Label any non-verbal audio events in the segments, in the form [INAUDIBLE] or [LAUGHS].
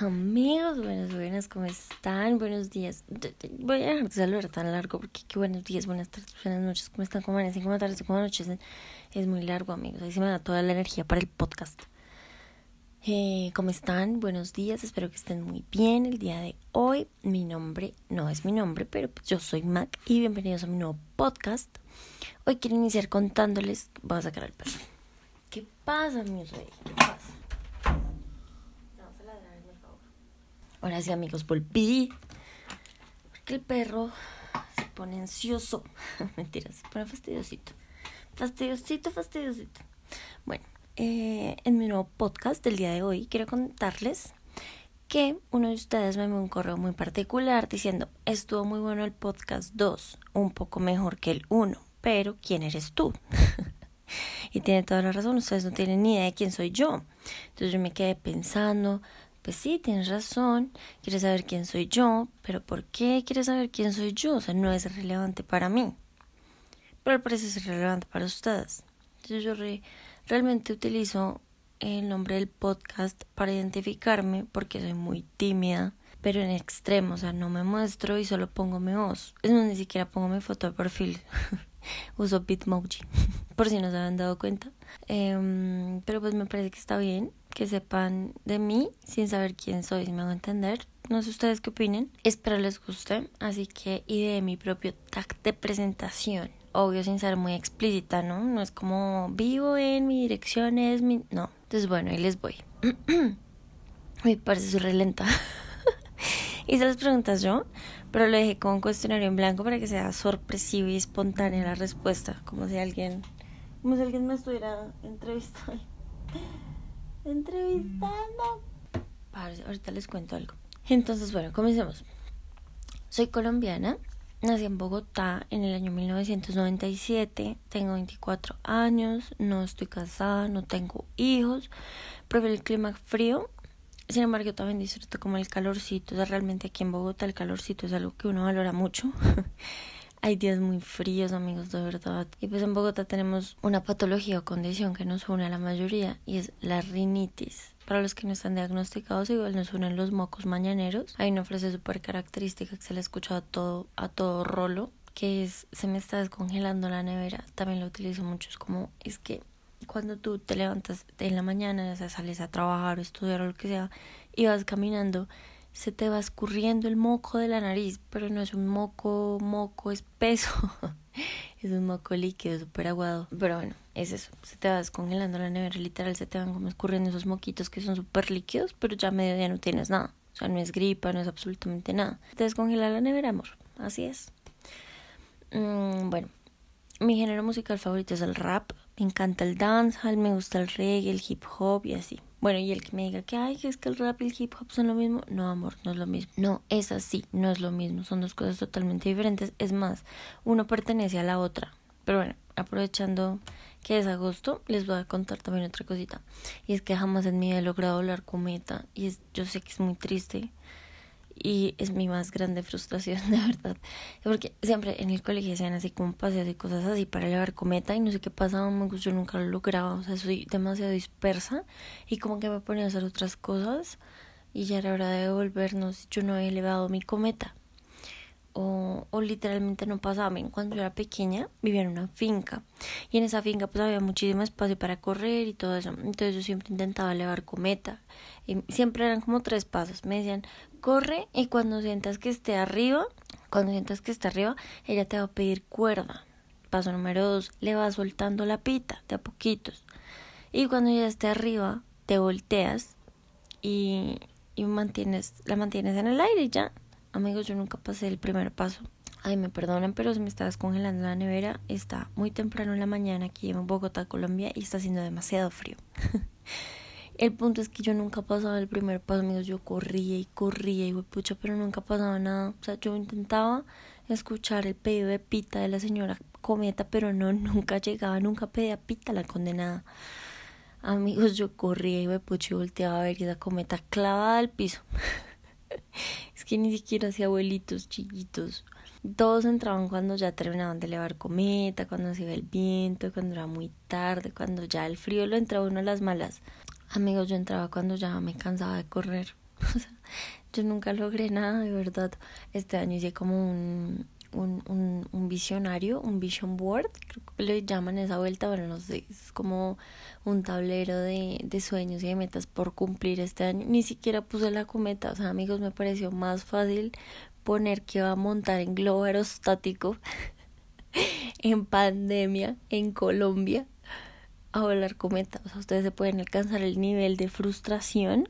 Amigos, buenas, buenas, ¿cómo están? Buenos días. Voy a dejar de saludar tan largo porque qué buenos días, buenas tardes, buenas noches, ¿cómo están? ¿Cómo amanecen? ¿Cómo tardes? ¿Cómo noches? Es muy largo, amigos. Ahí se me da toda la energía para el podcast. Eh, ¿Cómo están? Buenos días, espero que estén muy bien el día de hoy. Mi nombre no es mi nombre, pero yo soy Mac y bienvenidos a mi nuevo podcast. Hoy quiero iniciar contándoles, voy a sacar al perro. ¿Qué pasa, mi rey? ¿Qué pasa? Ahora sí, amigos, volví. Porque el perro se pone ansioso. [LAUGHS] Mentira, se pone fastidiosito. Fastidiosito, fastidiosito. Bueno, eh, en mi nuevo podcast del día de hoy quiero contarles que uno de ustedes me envió un correo muy particular diciendo, estuvo muy bueno el podcast 2, un poco mejor que el 1, pero ¿quién eres tú? [LAUGHS] y tiene toda la razón, ustedes no tienen ni idea de quién soy yo. Entonces yo me quedé pensando, pues sí, tienes razón, quieres saber quién soy yo, pero ¿por qué quieres saber quién soy yo? O sea, no es relevante para mí, pero parece ser relevante para ustedes. Entonces yo realmente utilizo el nombre del podcast para identificarme porque soy muy tímida, pero en extremo, o sea, no me muestro y solo pongo mi voz. Es no, ni siquiera pongo mi foto de perfil. [LAUGHS] Uso Bitmoji, [LAUGHS] por si no se habían dado cuenta. Em, pero pues me parece que está bien que sepan de mí sin saber quién soy, si me hago entender. No sé ustedes qué opinen. Espero les guste. Así que de mi propio tag de presentación. Obvio sin ser muy explícita, ¿no? No es como vivo en mi dirección, es mi... No. Entonces bueno, ahí les voy. Me parece súper lenta. [LAUGHS] Hice las preguntas yo, pero lo dejé con un cuestionario en blanco para que sea sorpresivo y espontánea la respuesta. Como si alguien... Como si alguien me estuviera entrevistando [LAUGHS] entrevistando. ahorita les cuento algo. Entonces, bueno, comencemos. Soy colombiana, nací en Bogotá en el año 1997, tengo 24 años, no estoy casada, no tengo hijos, prefiero el clima frío. Sin embargo, también disfruto como el calorcito. O sea, realmente aquí en Bogotá el calorcito es algo que uno valora mucho. [LAUGHS] Hay días muy fríos, amigos, de verdad. Y pues en Bogotá tenemos una patología o condición que nos une a la mayoría y es la rinitis. Para los que no están diagnosticados, igual nos unen los mocos mañaneros. Hay una frase súper característica que se le ha escuchado a todo, a todo rolo, que es se me está descongelando la nevera. También lo utilizo mucho. Es como, es que cuando tú te levantas en la mañana, o sea, sales a trabajar o estudiar o lo que sea, y vas caminando se te va escurriendo el moco de la nariz, pero no es un moco, moco espeso, [LAUGHS] es un moco líquido, súper aguado. Pero bueno, es eso, se te va descongelando la nevera, literal, se te van como escurriendo esos moquitos que son súper líquidos, pero ya medio día no tienes nada. O sea, no es gripa, no es absolutamente nada. Te descongela la nevera, amor, así es. Mm, bueno, mi género musical favorito es el rap, me encanta el dancehall, me gusta el reggae, el hip hop y así. Bueno, y el que me diga que, ay, es que el rap y el hip hop son lo mismo, no, amor, no es lo mismo. No, es así, no es lo mismo, son dos cosas totalmente diferentes. Es más, uno pertenece a la otra. Pero bueno, aprovechando que es agosto, les voy a contar también otra cosita. Y es que jamás en mi vida he logrado hablar cometa. Y es, yo sé que es muy triste y es mi más grande frustración, [LAUGHS] de verdad. Porque siempre en el colegio hacían así como paseos y cosas así para elevar cometa y no sé qué pasaba, yo nunca lo lograba, o sea, soy demasiado dispersa y como que me ponía a hacer otras cosas y ya era hora de devolvernos, yo no he elevado mi cometa. O, o literalmente no pasaba. Cuando yo era pequeña vivía en una finca y en esa finca pues había muchísimo espacio para correr y todo eso. Entonces yo siempre intentaba elevar cometa. Y siempre eran como tres pasos. Me decían, corre y cuando sientas que esté arriba, cuando sientas que está arriba, ella te va a pedir cuerda. Paso número dos, le vas soltando la pita de a poquitos. Y cuando ya esté arriba, te volteas y, y mantienes, la mantienes en el aire ya. Amigos, yo nunca pasé el primer paso. Ay, me perdonan, pero se me está descongelando la nevera. Está muy temprano en la mañana aquí en Bogotá, Colombia, y está haciendo demasiado frío. [LAUGHS] El punto es que yo nunca pasaba el primer paso, amigos. Yo corría y corría y pucha, pero nunca pasaba nada. O sea, yo intentaba escuchar el pedido de pita de la señora Cometa, pero no, [LAUGHS] nunca llegaba, nunca pedía pita la condenada. Amigos, yo corría y pucha y volteaba a ver esa cometa clavada al piso. [LAUGHS] es que ni siquiera hacía abuelitos chiquitos. Todos entraban cuando ya terminaban de elevar cometa, cuando se iba el viento, cuando era muy tarde, cuando ya el frío lo entraba uno a las malas. Amigos, yo entraba cuando ya me cansaba de correr. [LAUGHS] yo nunca logré nada, de verdad. Este año hice como un, un, un, un, visionario, un vision board, creo que le llaman esa vuelta, bueno, no sé, es como un tablero de, de sueños y de metas por cumplir este año. Ni siquiera puse la cometa, o sea, amigos, me pareció más fácil poner que iba a montar en globo aerostático [LAUGHS] en pandemia en Colombia a volar cometa. O sea, ustedes se pueden alcanzar el nivel de frustración.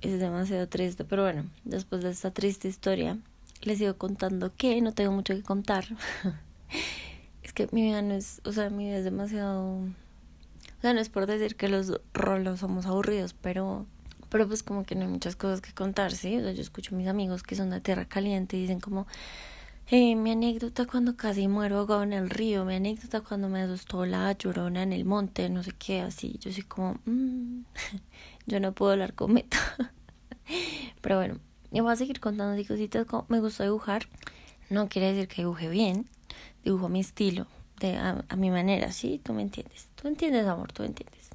Es, demasiado triste, pero bueno, después de esta triste historia les sigo contando que no tengo mucho que contar. [LAUGHS] es que mi vida no es, o sea, mi vida es demasiado... O sea, no es por decir que los rolos somos aburridos, pero pero pues como que no hay muchas cosas que contar, ¿sí? O sea, yo escucho a mis amigos que son de tierra caliente y dicen como, eh, mi anécdota cuando casi muero ahogado en el río, mi anécdota cuando me asustó la llorona en el monte, no sé qué, así. Yo soy como, mmm, [LAUGHS] yo no puedo hablar con meta. [LAUGHS] pero bueno, yo voy a seguir contando así cositas como me gusta dibujar. No quiere decir que dibuje bien, dibujo mi estilo, de, a, a mi manera, ¿sí? Tú me entiendes. Tú entiendes, amor, tú entiendes.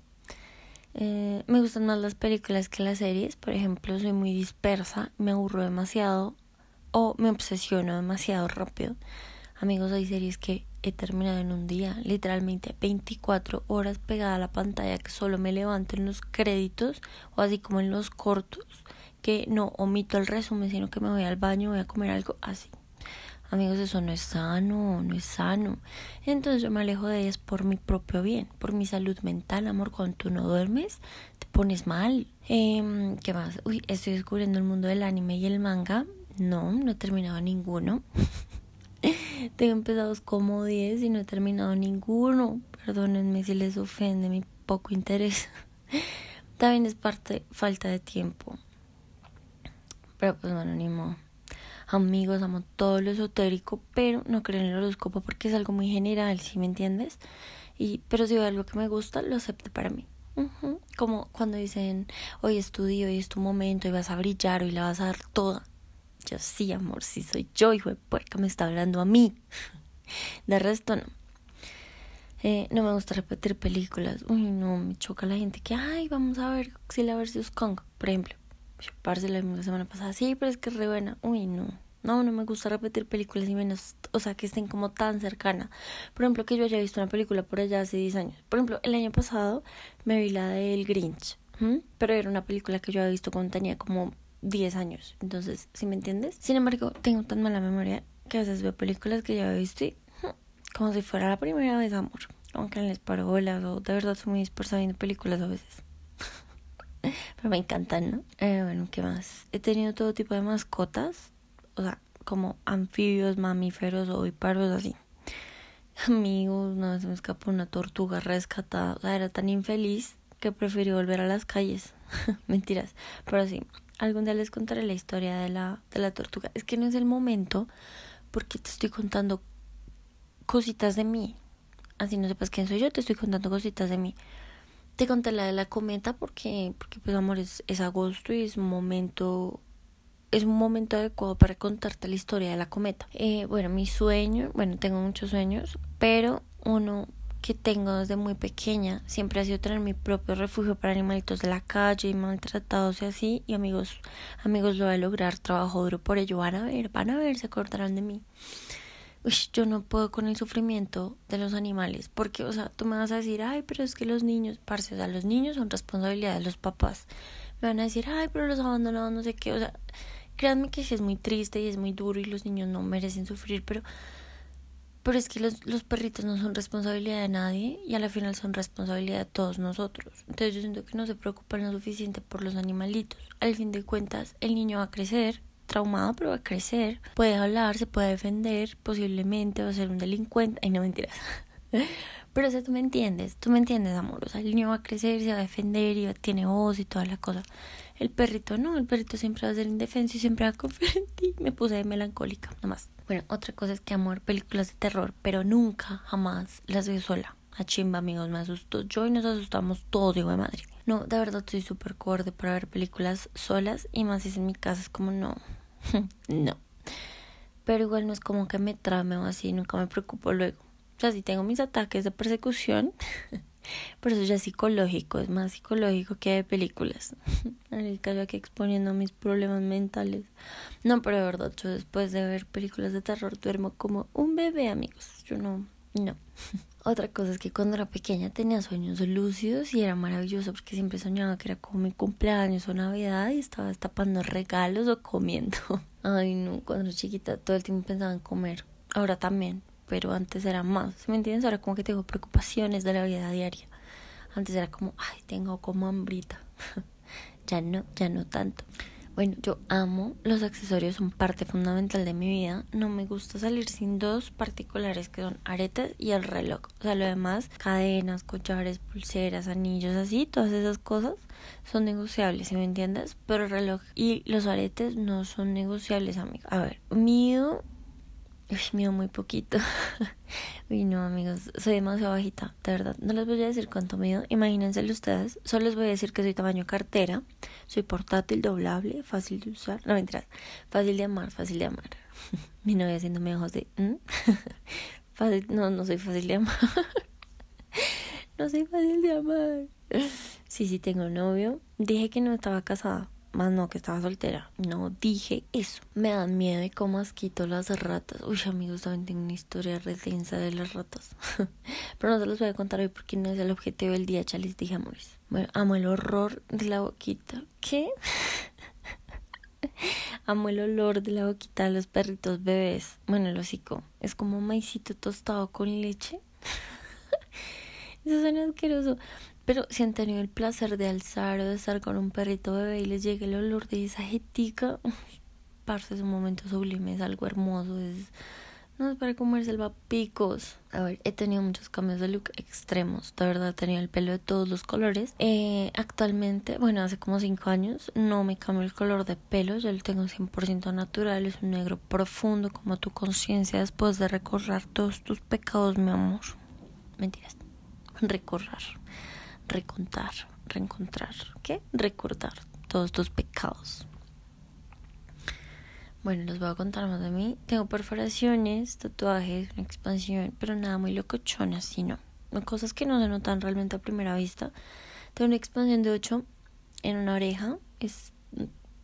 Eh, me gustan más las películas que las series. Por ejemplo, soy muy dispersa, me aburro demasiado o me obsesiono demasiado rápido. Amigos, hay series que he terminado en un día, literalmente 24 horas pegada a la pantalla que solo me levanto en los créditos o así como en los cortos, que no omito el resumen, sino que me voy al baño, voy a comer algo así. Amigos, eso no es sano, no es sano. Entonces yo me alejo de ellas por mi propio bien, por mi salud mental, amor. Cuando tú no duermes, te pones mal. Eh, ¿Qué más? Uy, estoy descubriendo el mundo del anime y el manga. No, no he terminado ninguno. [LAUGHS] Tengo empezados como 10 y no he terminado ninguno. Perdónenme si les ofende mi poco interés. [LAUGHS] También es parte falta de tiempo. Pero pues bueno, ni amigos, amo todo lo esotérico, pero no creo en el horóscopo porque es algo muy general, ¿sí me entiendes? Y, pero si veo algo que me gusta, lo acepto para mí. Como cuando dicen, hoy es tu día, hoy es tu momento, y vas a brillar, hoy la vas a dar toda. Yo sí, amor, sí soy yo, hijo de puerca, me está hablando a mí. De resto, no. Eh, no me gusta repetir películas. Uy, no, me choca la gente que, ay, vamos a ver si la versión Kong, por ejemplo. Parce la semana pasada, sí, pero es que es re buena. Uy, no. No, no me gusta repetir películas y menos, o sea, que estén como tan cercanas. Por ejemplo, que yo haya visto una película por allá hace 10 años. Por ejemplo, el año pasado me vi la del Grinch, pero era una película que yo había visto cuando tenía como 10 años. Entonces, ¿sí me entiendes? Sin embargo, tengo tan mala memoria que a veces veo películas que ya había visto y como si fuera la primera vez, amor. Aunque les paro bolas o de verdad soy muy dispersa viendo películas a veces. [LAUGHS] Pero me encantan, ¿no? Eh, bueno, ¿qué más? He tenido todo tipo de mascotas, o sea, como anfibios, mamíferos o ovíparos, así. Amigos, una vez me escapó una tortuga rescatada, o sea, era tan infeliz que preferí volver a las calles. [LAUGHS] Mentiras, pero sí, algún día les contaré la historia de la, de la tortuga. Es que no es el momento porque te estoy contando cositas de mí. Así no sepas quién soy yo, te estoy contando cositas de mí. Te conté la de la cometa porque, porque pues amor, es, es agosto y es un momento es un momento adecuado para contarte la historia de la cometa. Eh, bueno, mi sueño, bueno, tengo muchos sueños, pero uno que tengo desde muy pequeña siempre ha sido tener mi propio refugio para animalitos de la calle y maltratados y así. Y amigos, amigos, lo voy a lograr, trabajo duro por ello. Van a ver, van a ver, se acordarán de mí yo no puedo con el sufrimiento de los animales, porque, o sea, tú me vas a decir, ay, pero es que los niños, parce, o los niños son responsabilidad de los papás. Me van a decir, ay, pero los abandonados, no sé qué, o sea, créanme que sí es muy triste y es muy duro y los niños no merecen sufrir, pero, pero es que los, los perritos no son responsabilidad de nadie y a la final son responsabilidad de todos nosotros. Entonces yo siento que no se preocupan lo suficiente por los animalitos. Al fin de cuentas, el niño va a crecer traumado, pero va a crecer, puede hablar, se puede defender, posiblemente va a ser un delincuente. Ay, no mentiras. [LAUGHS] Pero o tú me entiendes, tú me entiendes, amor. O sea, el niño va a crecer, se va a defender y tiene voz y toda la cosa. El perrito no, el perrito siempre va a ser indefenso y siempre va a confiar en ti. Me puse melancólica, nada más. Bueno, otra cosa es que amor, películas de terror, pero nunca, jamás las veo sola. A chimba, amigos, me asustó yo y nos asustamos todos, digo de madre. No, de verdad estoy súper cobarde para ver películas solas y más si es en mi casa, es como no, [LAUGHS] no. Pero igual no es como que me trame o así, nunca me preocupo luego. O sea, si tengo mis ataques de persecución, [LAUGHS] Por eso ya es psicológico, es más psicológico que de películas. [LAUGHS] Ahorita yo aquí exponiendo mis problemas mentales. No, pero de verdad, yo después de ver películas de terror duermo como un bebé, amigos. Yo no, no. [LAUGHS] Otra cosa es que cuando era pequeña tenía sueños lúcidos y era maravilloso porque siempre soñaba que era como mi cumpleaños o Navidad y estaba tapando regalos o comiendo. [LAUGHS] Ay, no, cuando era chiquita todo el tiempo pensaba en comer. Ahora también, pero antes era más. ¿Me entiendes? Ahora como que tengo preocupaciones de la vida diaria. Antes era como, ay, tengo como hambrita. [LAUGHS] ya no, ya no tanto. Bueno, yo amo los accesorios, son parte fundamental de mi vida. No me gusta salir sin dos particulares que son aretes y el reloj. O sea, lo demás, cadenas, collares, pulseras, anillos, así, todas esas cosas son negociables, ¿sí me entiendes? Pero el reloj y los aretes no son negociables, amigo. A ver, mío Uy, mío, muy poquito. [LAUGHS] Uy, no, amigos, soy demasiado bajita, de verdad. No les voy a decir cuánto mido, imagínenselo ustedes. Solo les voy a decir que soy tamaño cartera, soy portátil, doblable, fácil de usar. No, mentiras, fácil de amar, fácil de amar. [LAUGHS] Mi novia haciéndome ojos de... [LAUGHS] fácil, no, no soy fácil de amar. no soy fácil de amar. Sí, sí, tengo novio. Dije que no estaba casada más no que estaba soltera. No dije eso. Me dan miedo y cómo asquito las ratas. Uy, amigos, también tengo una historia retensa de las ratas. [LAUGHS] Pero no se los voy a contar hoy porque no es el objetivo del día, ya les dije, amores. Bueno, amo el horror de la boquita. ¿Qué? [LAUGHS] amo el olor de la boquita de los perritos bebés. Bueno, el hocico. Es como maicito tostado con leche. [LAUGHS] Eso suena asqueroso. Pero si han tenido el placer de alzar o de estar con un perrito bebé y les llegue el olor de esa jetica, parce, es un momento sublime, es algo hermoso, es... No es para comerse el picos. A ver, he tenido muchos cambios de look extremos. De verdad, he tenido el pelo de todos los colores. Eh, actualmente, bueno, hace como 5 años, no me cambio el color de pelo. Yo lo tengo 100% natural. Es un negro profundo, como tu conciencia después de recorrer todos tus pecados, mi amor. Mentiras. Recorrer recontar, reencontrar, ¿qué? Recordar todos tus pecados. Bueno, les voy a contar más de mí. Tengo perforaciones, tatuajes, una expansión, pero nada muy locochona, sino cosas que no se notan realmente a primera vista. Tengo una expansión de 8 en una oreja, es,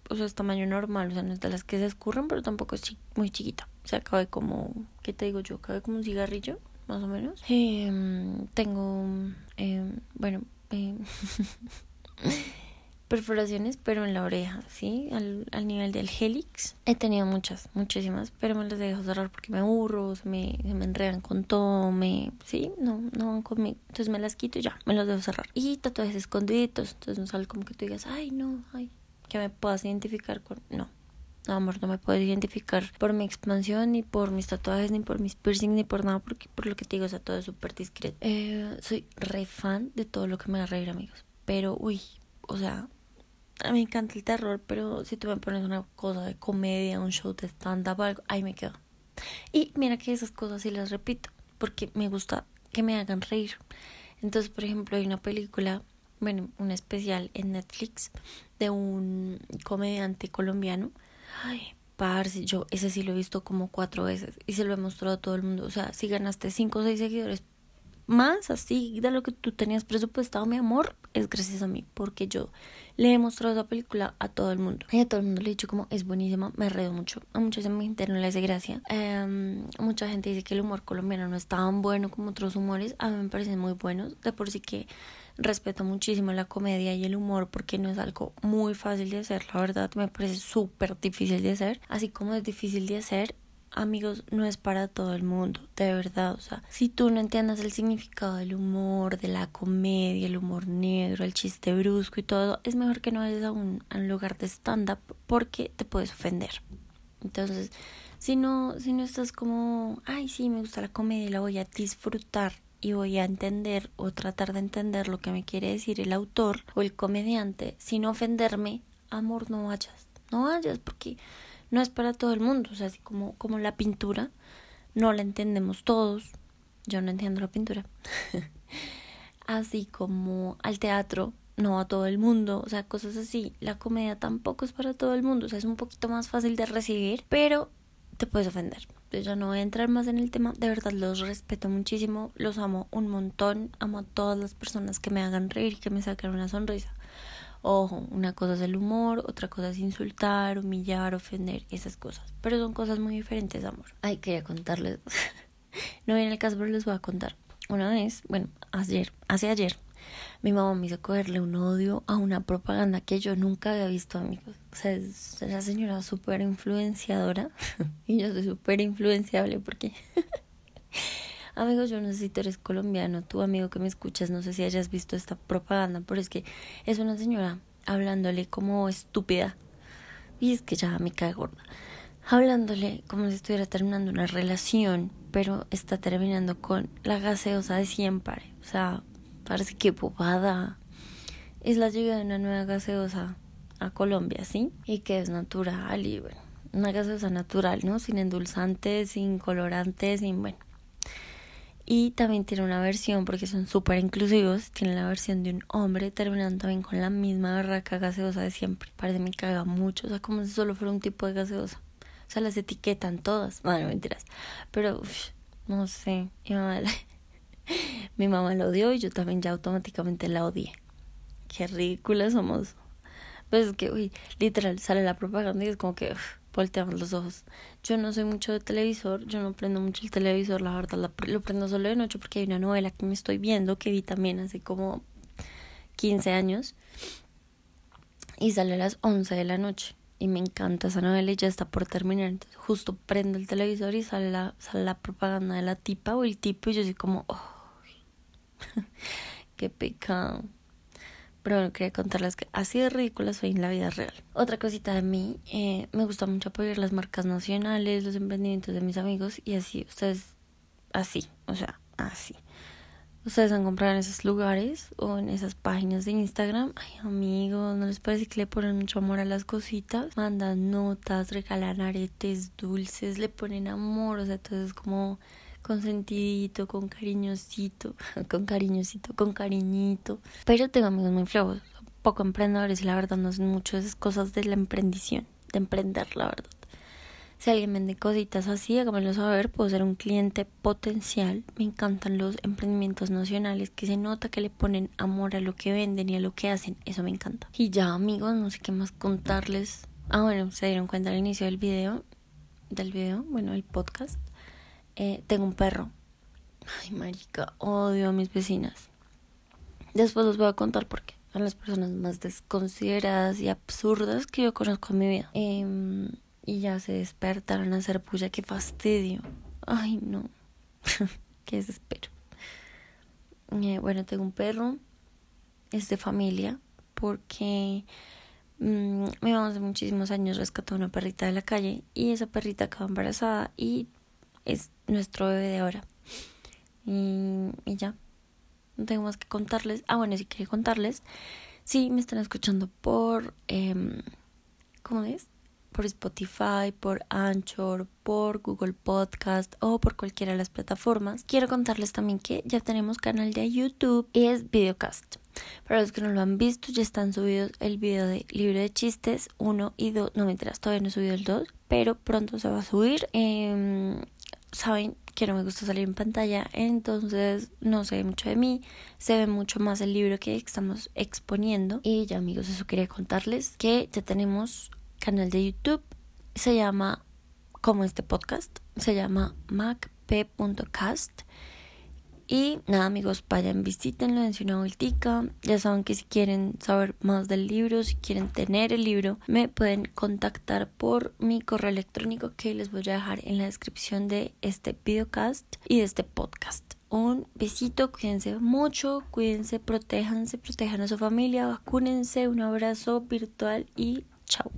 o sea, es tamaño normal, o sea, no es de las que se escurren, pero tampoco es muy chiquita. O sea, cabe como, ¿qué te digo yo? Cabe como un cigarrillo, más o menos. Em, tengo, eh, bueno, eh, [LAUGHS] perforaciones, pero en la oreja, ¿sí? Al, al, nivel del helix. He tenido muchas, muchísimas, pero me las dejo cerrar porque me aburro, se me, se me enredan con todo, me... Sí, no, no van conmigo. Entonces me las quito y ya, me las dejo cerrar. Y tatuajes escondiditos, entonces no sale como que tú digas, ay, no, ay, que me puedas identificar con... No, no, amor, no me puedo identificar por mi expansión, ni por mis tatuajes, ni por mis piercings, ni por nada, porque por lo que te digo, o sea, todo es súper discreto. Eh, soy re fan de todo lo que me haga reír, amigos. Pero, uy, o sea, a mí me encanta el terror, pero si tú me pones una cosa de comedia, un show de stand-up algo, ahí me quedo. Y mira que esas cosas sí las repito, porque me gusta que me hagan reír. Entonces, por ejemplo, hay una película, bueno, un especial en Netflix de un comediante colombiano Ay, parce, yo ese sí lo he visto como cuatro veces y se lo he mostrado a todo el mundo. O sea, si ganaste cinco o seis seguidores más así de lo que tú tenías presupuestado, mi amor, es gracias a mí, porque yo le he mostrado esa película a todo el mundo. Y a todo el mundo le he dicho como es buenísima, me reído mucho. A mucha gente no le hace gracia. Em, mucha gente dice que el humor colombiano no es tan bueno como otros humores. A mí me parecen muy buenos. De por sí que respeto muchísimo la comedia y el humor porque no es algo muy fácil de hacer, la verdad me parece súper difícil de hacer, así como es difícil de hacer, amigos, no es para todo el mundo, de verdad, o sea, si tú no entiendes el significado del humor, de la comedia, el humor negro, el chiste brusco y todo, es mejor que no vayas a un, a un lugar de stand-up porque te puedes ofender. Entonces, si no, si no estás como, ay, sí, me gusta la comedia y la voy a disfrutar y voy a entender o tratar de entender lo que me quiere decir el autor o el comediante sin ofenderme, amor, no vayas, no vayas porque no es para todo el mundo, o sea, así como, como la pintura, no la entendemos todos, yo no entiendo la pintura, [LAUGHS] así como al teatro, no a todo el mundo, o sea, cosas así, la comedia tampoco es para todo el mundo, o sea, es un poquito más fácil de recibir, pero te puedes ofender. Yo ya no voy a entrar más en el tema. De verdad los respeto muchísimo, los amo un montón. Amo a todas las personas que me hagan reír y que me saquen una sonrisa. Ojo, una cosa es el humor, otra cosa es insultar, humillar, ofender, esas cosas. Pero son cosas muy diferentes, amor. Ay, quería contarles. [LAUGHS] no viene el caso, pero les voy a contar. Una vez, bueno, ayer, hace ayer, mi mamá me hizo cogerle un odio a una propaganda que yo nunca había visto, amigos. O sea, es la señora súper influenciadora [LAUGHS] y yo soy súper influenciable porque... [LAUGHS] Amigos, yo no sé si tú eres colombiano, tú amigo que me escuchas, no sé si hayas visto esta propaganda, pero es que es una señora hablándole como estúpida. Y es que ya me cae gorda. Hablándole como si estuviera terminando una relación, pero está terminando con la gaseosa de siempre. O sea, parece que bobada. Es la llegada de una nueva gaseosa a Colombia, ¿sí? Y que es natural y bueno, una gaseosa natural, ¿no? Sin endulzantes, sin colorantes, sin bueno. Y también tiene una versión, porque son súper inclusivos, tiene la versión de un hombre terminando también con la misma barraca gaseosa de siempre. Parece me caga mucho, o sea, como si solo fuera un tipo de gaseosa. O sea, las etiquetan todas. Bueno, mentiras. Pero, no sé, mi mamá, [LAUGHS] mi mamá la odió y yo también ya automáticamente la odié. Qué ridículas somos. Pues es que, uy, literal, sale la propaganda y es como que volteamos los ojos. Yo no soy mucho de televisor, yo no prendo mucho el televisor, la verdad, lo prendo solo de noche porque hay una novela que me estoy viendo que vi también hace como 15 años y sale a las 11 de la noche y me encanta esa novela y ya está por terminar. Entonces justo prendo el televisor y sale la, propaganda de la tipa o el tipo y yo soy como, oh, [LAUGHS] qué pecado. Pero bueno, quería contarles que así de ridícula soy en la vida real. Otra cosita de mí, eh, me gusta mucho apoyar las marcas nacionales, los emprendimientos de mis amigos y así, ustedes, así, o sea, así. Ustedes han comprado en esos lugares o en esas páginas de Instagram. Ay, amigos, ¿no les parece que le ponen mucho amor a las cositas? Mandan notas, regalan aretes dulces, le ponen amor, o sea, todo es como consentidito, con cariñosito, [LAUGHS] con cariñosito, con cariñito. Pero tengo amigos muy flojos, poco emprendedores y la verdad no son mucho esas cosas de la emprendición, de emprender, la verdad. Si alguien vende cositas así, hágamelo saber, puedo ser un cliente potencial. Me encantan los emprendimientos nacionales que se nota que le ponen amor a lo que venden y a lo que hacen. Eso me encanta. Y ya, amigos, no sé qué más contarles. Ah, bueno, se dieron cuenta al inicio del video, del video, bueno, el podcast. Eh, tengo un perro. Ay, marica, odio a mis vecinas. Después les voy a contar por qué. A las personas más desconsideradas y absurdas que yo conozco en mi vida. Em, y ya se despertaron a hacer puya. Qué fastidio. Ay, no. [LAUGHS] qué desespero. Eh, bueno, tengo un perro. Es de familia. Porque mmm, mi mamá hace muchísimos años rescató una perrita de la calle. Y esa perrita acabó embarazada. Y es nuestro bebé de ahora. Y, y ya, no tengo más que contarles. Ah, bueno, si quería contarles, sí, me están escuchando por, eh, ¿cómo es? Por Spotify, por Anchor, por Google Podcast o por cualquiera de las plataformas. Quiero contarles también que ya tenemos canal de YouTube y es Videocast. Para los que no lo han visto, ya están subidos el video de libro de chistes 1 y 2. No me enteras, todavía no he subido el 2, pero pronto se va a subir. Eh, saben que no me gusta salir en pantalla, entonces no sé mucho de mí, se ve mucho más el libro que estamos exponiendo. Y ya amigos, eso quería contarles que ya tenemos canal de YouTube, se llama como este podcast, se llama macp.cast y nada amigos, vayan, visítenlo, dense una vueltica. Ya saben que si quieren saber más del libro, si quieren tener el libro, me pueden contactar por mi correo electrónico que les voy a dejar en la descripción de este videocast y de este podcast. Un besito, cuídense mucho, cuídense, protéjanse, protejan a su familia, vacúnense, un abrazo virtual y chao.